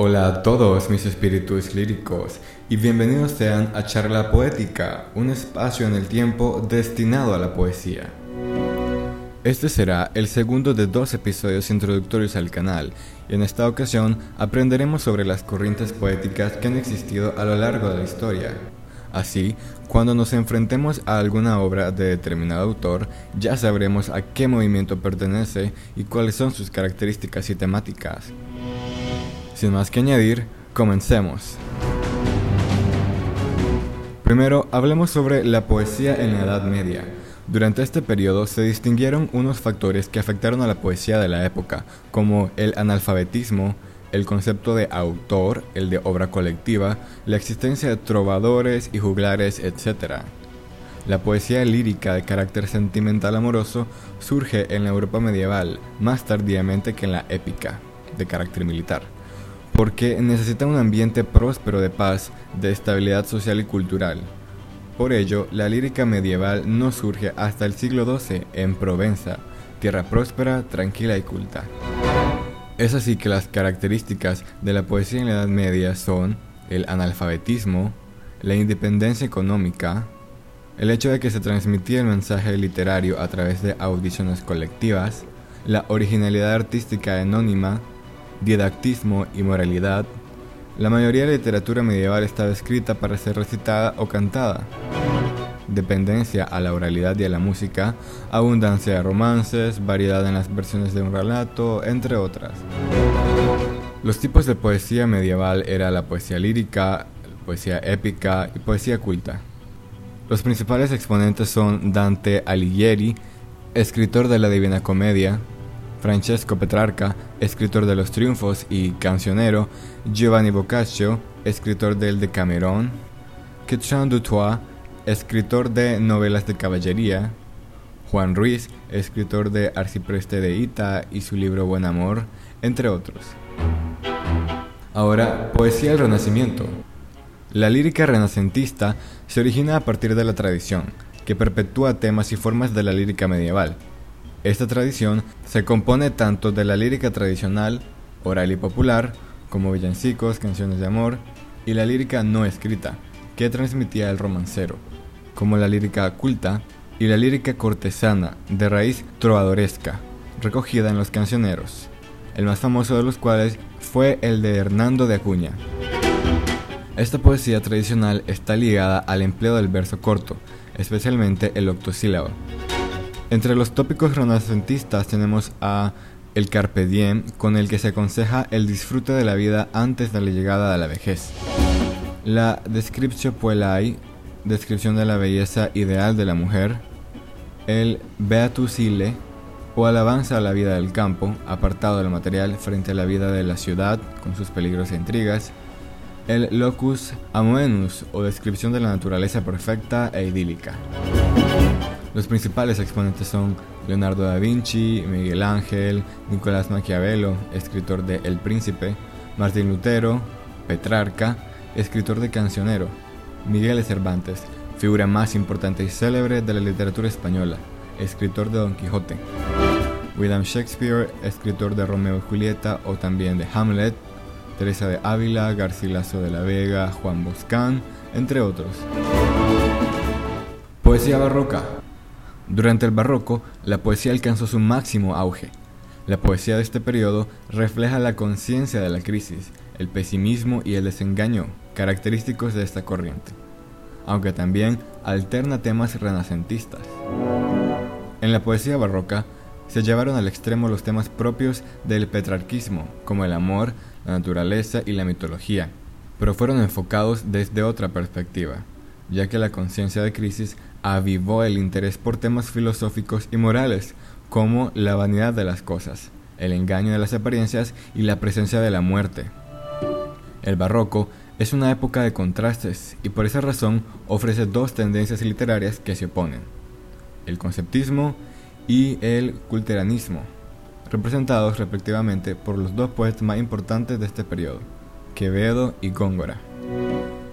Hola a todos mis espíritus líricos y bienvenidos sean a Charla Poética, un espacio en el tiempo destinado a la poesía. Este será el segundo de dos episodios introductorios al canal y en esta ocasión aprenderemos sobre las corrientes poéticas que han existido a lo largo de la historia. Así, cuando nos enfrentemos a alguna obra de determinado autor, ya sabremos a qué movimiento pertenece y cuáles son sus características y temáticas. Sin más que añadir, comencemos. Primero, hablemos sobre la poesía en la Edad Media. Durante este periodo se distinguieron unos factores que afectaron a la poesía de la época, como el analfabetismo, el concepto de autor, el de obra colectiva, la existencia de trovadores y juglares, etc. La poesía lírica de carácter sentimental amoroso surge en la Europa medieval, más tardíamente que en la épica, de carácter militar porque necesita un ambiente próspero de paz, de estabilidad social y cultural. Por ello, la lírica medieval no surge hasta el siglo XII en Provenza, tierra próspera, tranquila y culta. Es así que las características de la poesía en la Edad Media son el analfabetismo, la independencia económica, el hecho de que se transmitía el mensaje literario a través de audiciones colectivas, la originalidad artística anónima, didactismo y moralidad, la mayoría de la literatura medieval estaba escrita para ser recitada o cantada. Dependencia a la oralidad y a la música, abundancia de romances, variedad en las versiones de un relato, entre otras. Los tipos de poesía medieval era la poesía lírica, poesía épica y poesía culta. Los principales exponentes son Dante Alighieri, escritor de la Divina Comedia, Francesco Petrarca, escritor de Los Triunfos y cancionero, Giovanni Boccaccio, escritor del Decamerón, Quetchan Dutois, escritor de novelas de caballería, Juan Ruiz, escritor de Arcipreste de Ita y su libro Buen Amor, entre otros. Ahora, poesía del Renacimiento. La lírica renacentista se origina a partir de la tradición, que perpetúa temas y formas de la lírica medieval, esta tradición se compone tanto de la lírica tradicional, oral y popular, como villancicos, canciones de amor, y la lírica no escrita, que transmitía el romancero, como la lírica culta y la lírica cortesana, de raíz trovadoresca, recogida en los cancioneros, el más famoso de los cuales fue el de Hernando de Acuña. Esta poesía tradicional está ligada al empleo del verso corto, especialmente el octosílabo, entre los tópicos renacentistas tenemos a el carpe diem, con el que se aconseja el disfrute de la vida antes de la llegada de la vejez. La descriptio puelai, descripción de la belleza ideal de la mujer. El beatus ille, o alabanza a la vida del campo, apartado del material frente a la vida de la ciudad, con sus peligros e intrigas. El locus amoenus, o descripción de la naturaleza perfecta e idílica. Los principales exponentes son Leonardo da Vinci, Miguel Ángel, Nicolás Maquiavelo, escritor de El Príncipe, Martín Lutero, Petrarca, escritor de Cancionero, Miguel Cervantes, figura más importante y célebre de la literatura española, escritor de Don Quijote, William Shakespeare, escritor de Romeo y Julieta o también de Hamlet, Teresa de Ávila, Garcilaso de la Vega, Juan Boscán, entre otros. Poesía barroca. Durante el barroco, la poesía alcanzó su máximo auge. La poesía de este periodo refleja la conciencia de la crisis, el pesimismo y el desengaño característicos de esta corriente, aunque también alterna temas renacentistas. En la poesía barroca se llevaron al extremo los temas propios del petrarquismo, como el amor, la naturaleza y la mitología, pero fueron enfocados desde otra perspectiva, ya que la conciencia de crisis avivó el interés por temas filosóficos y morales, como la vanidad de las cosas, el engaño de las apariencias y la presencia de la muerte. El barroco es una época de contrastes y por esa razón ofrece dos tendencias literarias que se oponen, el conceptismo y el culteranismo, representados respectivamente por los dos poetas más importantes de este periodo, Quevedo y Góngora.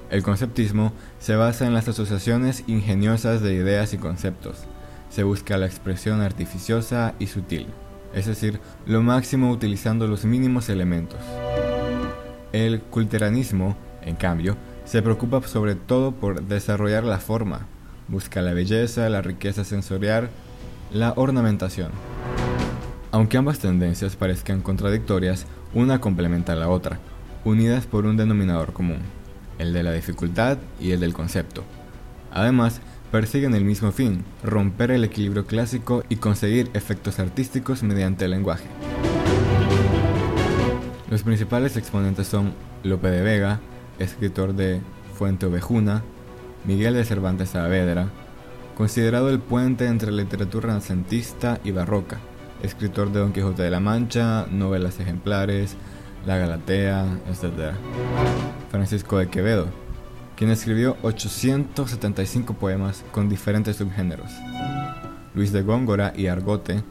El conceptismo se basa en las asociaciones ingeniosas de ideas y conceptos. Se busca la expresión artificiosa y sutil, es decir, lo máximo utilizando los mínimos elementos. El culteranismo, en cambio, se preocupa sobre todo por desarrollar la forma, busca la belleza, la riqueza sensorial, la ornamentación. Aunque ambas tendencias parezcan contradictorias, una complementa a la otra, unidas por un denominador común, el de la dificultad y el del concepto. Además, persiguen el mismo fin, romper el equilibrio clásico y conseguir efectos artísticos mediante el lenguaje. Los principales exponentes son Lope de Vega, escritor de Fuente Ovejuna, Miguel de Cervantes Saavedra, considerado el puente entre literatura renacentista y barroca, escritor de Don Quijote de la Mancha, novelas ejemplares, La Galatea, etc. Francisco de Quevedo, quien escribió 875 poemas con diferentes subgéneros. Luis de Góngora y Argote,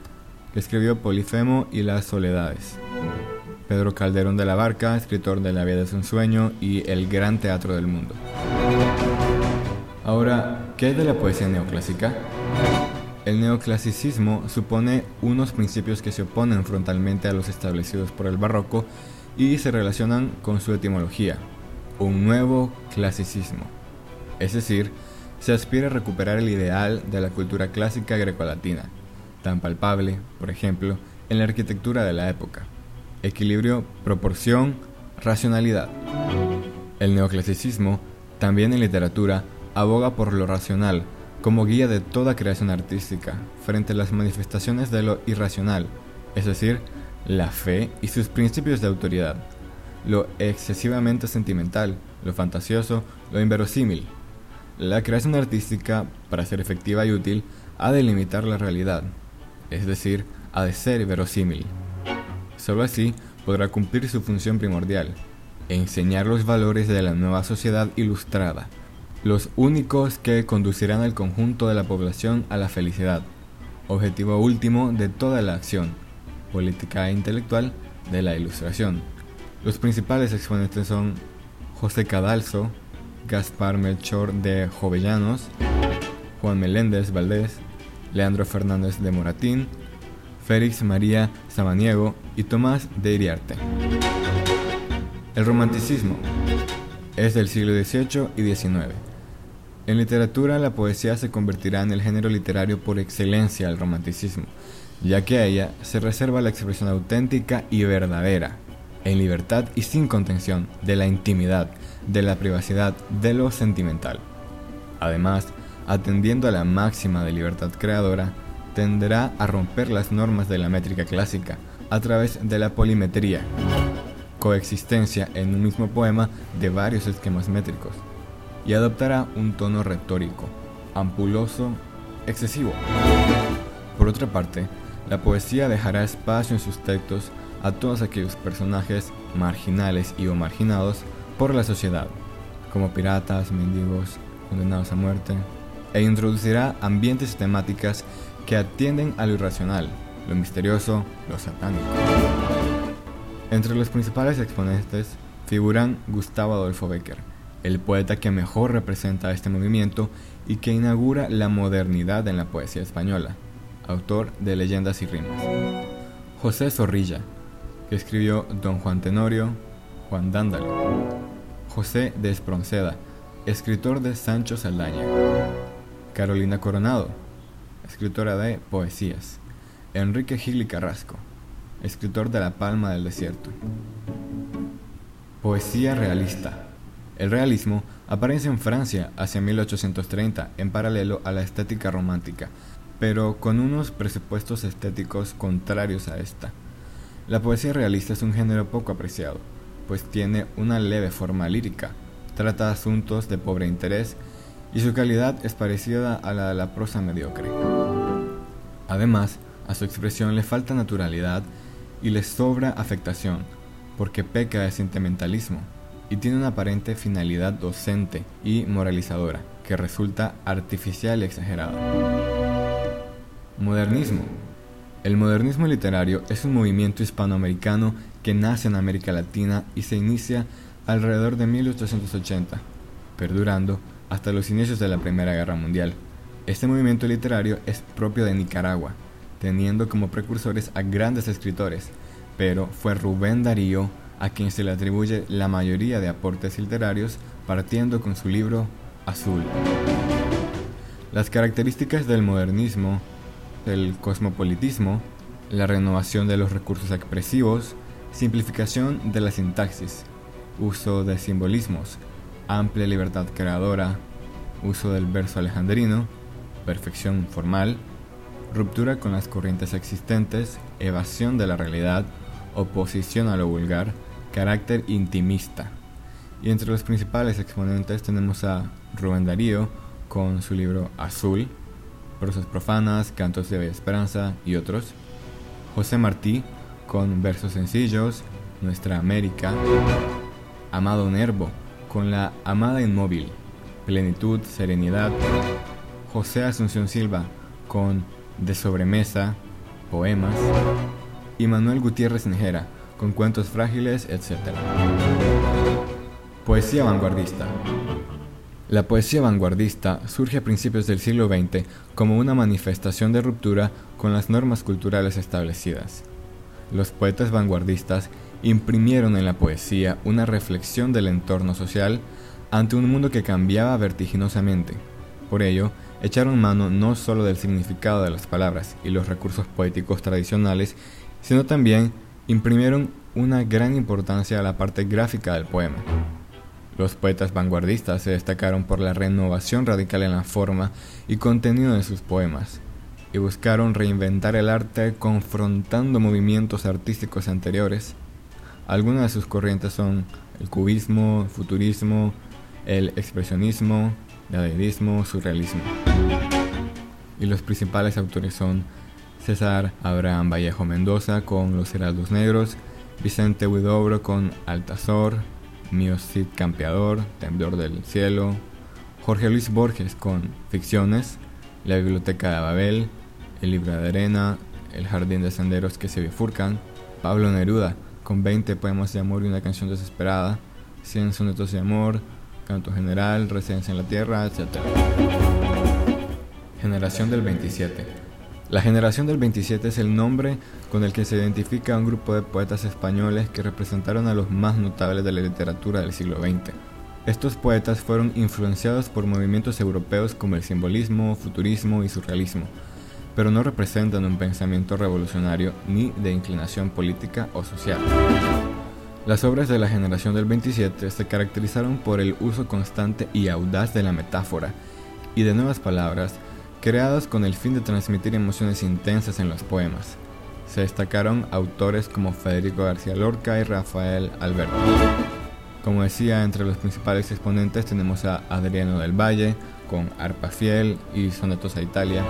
que escribió Polifemo y Las Soledades. Pedro Calderón de la Barca, escritor de La vida es un sueño y El gran teatro del mundo. Ahora, ¿qué es de la poesía neoclásica? El neoclasicismo supone unos principios que se oponen frontalmente a los establecidos por el barroco y se relacionan con su etimología, un nuevo clasicismo. Es decir, se aspira a recuperar el ideal de la cultura clásica grecolatina, tan palpable, por ejemplo, en la arquitectura de la época. Equilibrio, proporción, racionalidad. El neoclasicismo, también en literatura, aboga por lo racional como guía de toda creación artística frente a las manifestaciones de lo irracional, es decir, la fe y sus principios de autoridad, lo excesivamente sentimental, lo fantasioso, lo inverosímil. La creación artística, para ser efectiva y útil, ha de limitar la realidad, es decir, ha de ser verosímil. Solo así podrá cumplir su función primordial, enseñar los valores de la nueva sociedad ilustrada, los únicos que conducirán al conjunto de la población a la felicidad, objetivo último de toda la acción política e intelectual de la Ilustración. Los principales exponentes son José Cadalso, Gaspar Melchor de Jovellanos, Juan Meléndez Valdés, Leandro Fernández de Moratín, Félix María Samaniego y Tomás de Iriarte. El romanticismo es del siglo XVIII y XIX en literatura, la poesía se convertirá en el género literario por excelencia del romanticismo, ya que a ella se reserva la expresión auténtica y verdadera, en libertad y sin contención, de la intimidad, de la privacidad, de lo sentimental. Además, atendiendo a la máxima de libertad creadora, tenderá a romper las normas de la métrica clásica a través de la polimetría, coexistencia en un mismo poema de varios esquemas métricos y adoptará un tono retórico, ampuloso, excesivo. Por otra parte, la poesía dejará espacio en sus textos a todos aquellos personajes marginales y o marginados por la sociedad, como piratas, mendigos, condenados a muerte, e introducirá ambientes y temáticas que atienden a lo irracional, lo misterioso, lo satánico. Entre los principales exponentes figuran Gustavo Adolfo Becker, el poeta que mejor representa este movimiento y que inaugura la modernidad en la poesía española, autor de Leyendas y Rimas. José Zorrilla, que escribió Don Juan Tenorio, Juan Dándalo. José de Espronceda, escritor de Sancho Saldaña. Carolina Coronado, escritora de poesías. Enrique Gil Carrasco, escritor de La Palma del Desierto. Poesía realista, el realismo aparece en Francia hacia 1830 en paralelo a la estética romántica, pero con unos presupuestos estéticos contrarios a esta. La poesía realista es un género poco apreciado, pues tiene una leve forma lírica, trata asuntos de pobre interés y su calidad es parecida a la de la prosa mediocre. Además, a su expresión le falta naturalidad y le sobra afectación, porque peca de sentimentalismo y tiene una aparente finalidad docente y moralizadora que resulta artificial y exagerada. Modernismo. El modernismo literario es un movimiento hispanoamericano que nace en América Latina y se inicia alrededor de 1880, perdurando hasta los inicios de la Primera Guerra Mundial. Este movimiento literario es propio de Nicaragua, teniendo como precursores a grandes escritores, pero fue Rubén Darío a quien se le atribuye la mayoría de aportes literarios, partiendo con su libro Azul. Las características del modernismo, el cosmopolitismo, la renovación de los recursos expresivos, simplificación de la sintaxis, uso de simbolismos, amplia libertad creadora, uso del verso alejandrino, perfección formal, ruptura con las corrientes existentes, evasión de la realidad, oposición a lo vulgar, carácter intimista. Y entre los principales exponentes tenemos a Rubén Darío con su libro Azul, Prosas profanas, Cantos de Bella Esperanza y otros. José Martí con versos sencillos, Nuestra América. Amado Nervo con La Amada Inmóvil, Plenitud, Serenidad. José Asunción Silva con De Sobremesa, Poemas. Y Manuel Gutiérrez Nejera con cuentos frágiles, etc. Poesía vanguardista. La poesía vanguardista surge a principios del siglo XX como una manifestación de ruptura con las normas culturales establecidas. Los poetas vanguardistas imprimieron en la poesía una reflexión del entorno social ante un mundo que cambiaba vertiginosamente. Por ello, echaron mano no solo del significado de las palabras y los recursos poéticos tradicionales, sino también imprimieron una gran importancia a la parte gráfica del poema. Los poetas vanguardistas se destacaron por la renovación radical en la forma y contenido de sus poemas, y buscaron reinventar el arte confrontando movimientos artísticos anteriores. Algunas de sus corrientes son el cubismo, el futurismo, el expresionismo, el dadaísmo, surrealismo. Y los principales autores son César Abraham Vallejo Mendoza con Los Heraldos Negros, Vicente Huidobro con Altazor, Mío Cid Campeador, Temblor del Cielo, Jorge Luis Borges con Ficciones, La Biblioteca de Babel, El Libro de Arena, El Jardín de Senderos que se bifurcan, Pablo Neruda con 20 poemas de amor y una canción desesperada, 100 sonetos de amor, Canto General, Residencia en la Tierra, etc. Generación del 27 la generación del 27 es el nombre con el que se identifica a un grupo de poetas españoles que representaron a los más notables de la literatura del siglo XX. Estos poetas fueron influenciados por movimientos europeos como el simbolismo, futurismo y surrealismo, pero no representan un pensamiento revolucionario ni de inclinación política o social. Las obras de la generación del 27 se caracterizaron por el uso constante y audaz de la metáfora y de nuevas palabras creados con el fin de transmitir emociones intensas en los poemas. Se destacaron autores como Federico García Lorca y Rafael Alberto. Como decía, entre los principales exponentes tenemos a Adriano del Valle con Arpa Fiel y Sonetos a Italia,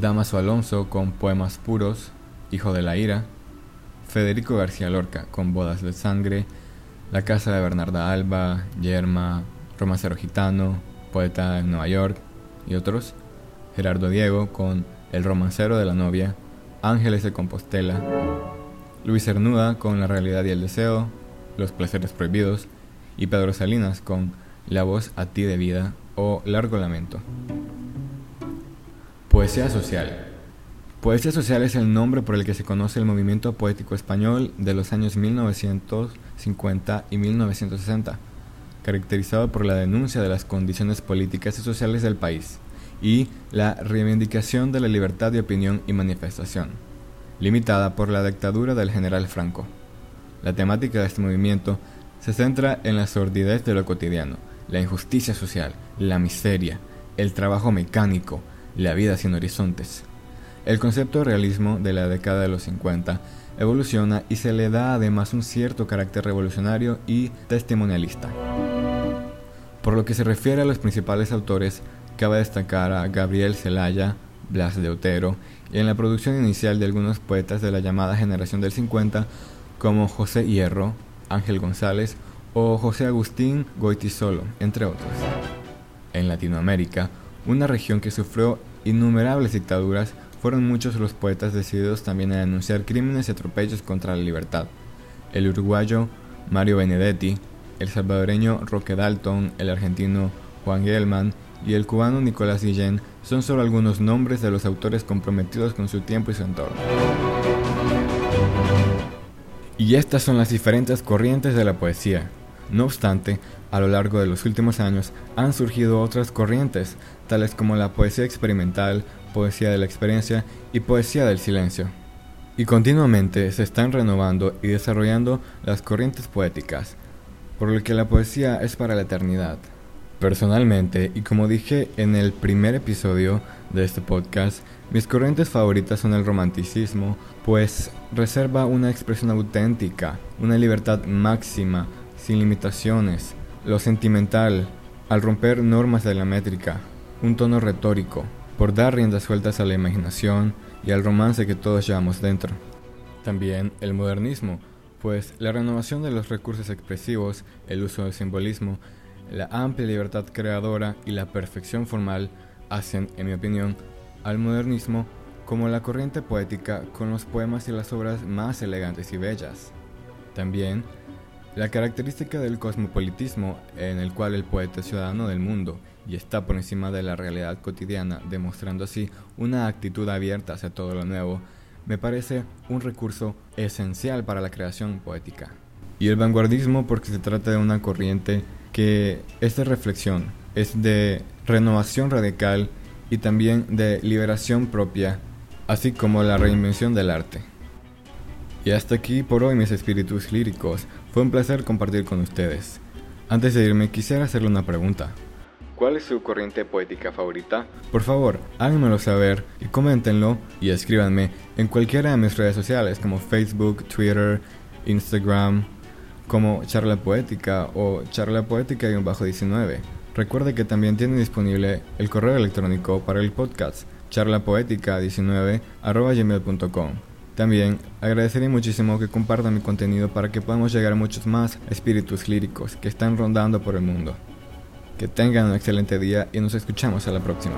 Damaso Alonso con Poemas Puros, Hijo de la Ira, Federico García Lorca con Bodas de Sangre, La Casa de Bernarda Alba, Yerma, Romancero Gitano, Poeta en Nueva York y otros. Gerardo Diego con El romancero de la novia, Ángeles de Compostela, Luis Cernuda con La realidad y el deseo, Los placeres prohibidos, y Pedro Salinas con La voz a ti de vida o Largo lamento. Poesía social. Poesía social es el nombre por el que se conoce el movimiento poético español de los años 1950 y 1960, caracterizado por la denuncia de las condiciones políticas y sociales del país y la reivindicación de la libertad de opinión y manifestación, limitada por la dictadura del general Franco. La temática de este movimiento se centra en la sordidez de lo cotidiano, la injusticia social, la miseria, el trabajo mecánico, la vida sin horizontes. El concepto de realismo de la década de los 50 evoluciona y se le da además un cierto carácter revolucionario y testimonialista. Por lo que se refiere a los principales autores, Cabe destacar a Gabriel Celaya, Blas de Otero y en la producción inicial de algunos poetas de la llamada generación del 50 como José Hierro, Ángel González o José Agustín Goitisolo, entre otros. En Latinoamérica, una región que sufrió innumerables dictaduras, fueron muchos los poetas decididos también a denunciar crímenes y atropellos contra la libertad. El uruguayo Mario Benedetti, el salvadoreño Roque Dalton, el argentino Juan Gelman y el cubano Nicolás Guillén son solo algunos nombres de los autores comprometidos con su tiempo y su entorno. Y estas son las diferentes corrientes de la poesía. No obstante, a lo largo de los últimos años han surgido otras corrientes, tales como la poesía experimental, poesía de la experiencia y poesía del silencio. Y continuamente se están renovando y desarrollando las corrientes poéticas, por lo que la poesía es para la eternidad. Personalmente, y como dije en el primer episodio de este podcast, mis corrientes favoritas son el romanticismo, pues reserva una expresión auténtica, una libertad máxima, sin limitaciones, lo sentimental, al romper normas de la métrica, un tono retórico, por dar riendas sueltas a la imaginación y al romance que todos llevamos dentro. También el modernismo, pues la renovación de los recursos expresivos, el uso del simbolismo, la amplia libertad creadora y la perfección formal hacen, en mi opinión, al modernismo como la corriente poética con los poemas y las obras más elegantes y bellas. También, la característica del cosmopolitismo en el cual el poeta es ciudadano del mundo y está por encima de la realidad cotidiana, demostrando así una actitud abierta hacia todo lo nuevo, me parece un recurso esencial para la creación poética. Y el vanguardismo porque se trata de una corriente que esta reflexión es de renovación radical y también de liberación propia, así como la reinvención del arte. Y hasta aquí por hoy mis espíritus líricos, fue un placer compartir con ustedes. Antes de irme quisiera hacerle una pregunta. ¿Cuál es su corriente poética favorita? Por favor, háganmelo saber y coméntenlo y escríbanme en cualquiera de mis redes sociales como Facebook, Twitter, Instagram, como Charla Poética o Charla Poética y un bajo 19. Recuerde que también tiene disponible el correo electrónico para el podcast charlapoética19 gmail.com. También agradecería muchísimo que compartan mi contenido para que podamos llegar a muchos más espíritus líricos que están rondando por el mundo. Que tengan un excelente día y nos escuchamos a la próxima.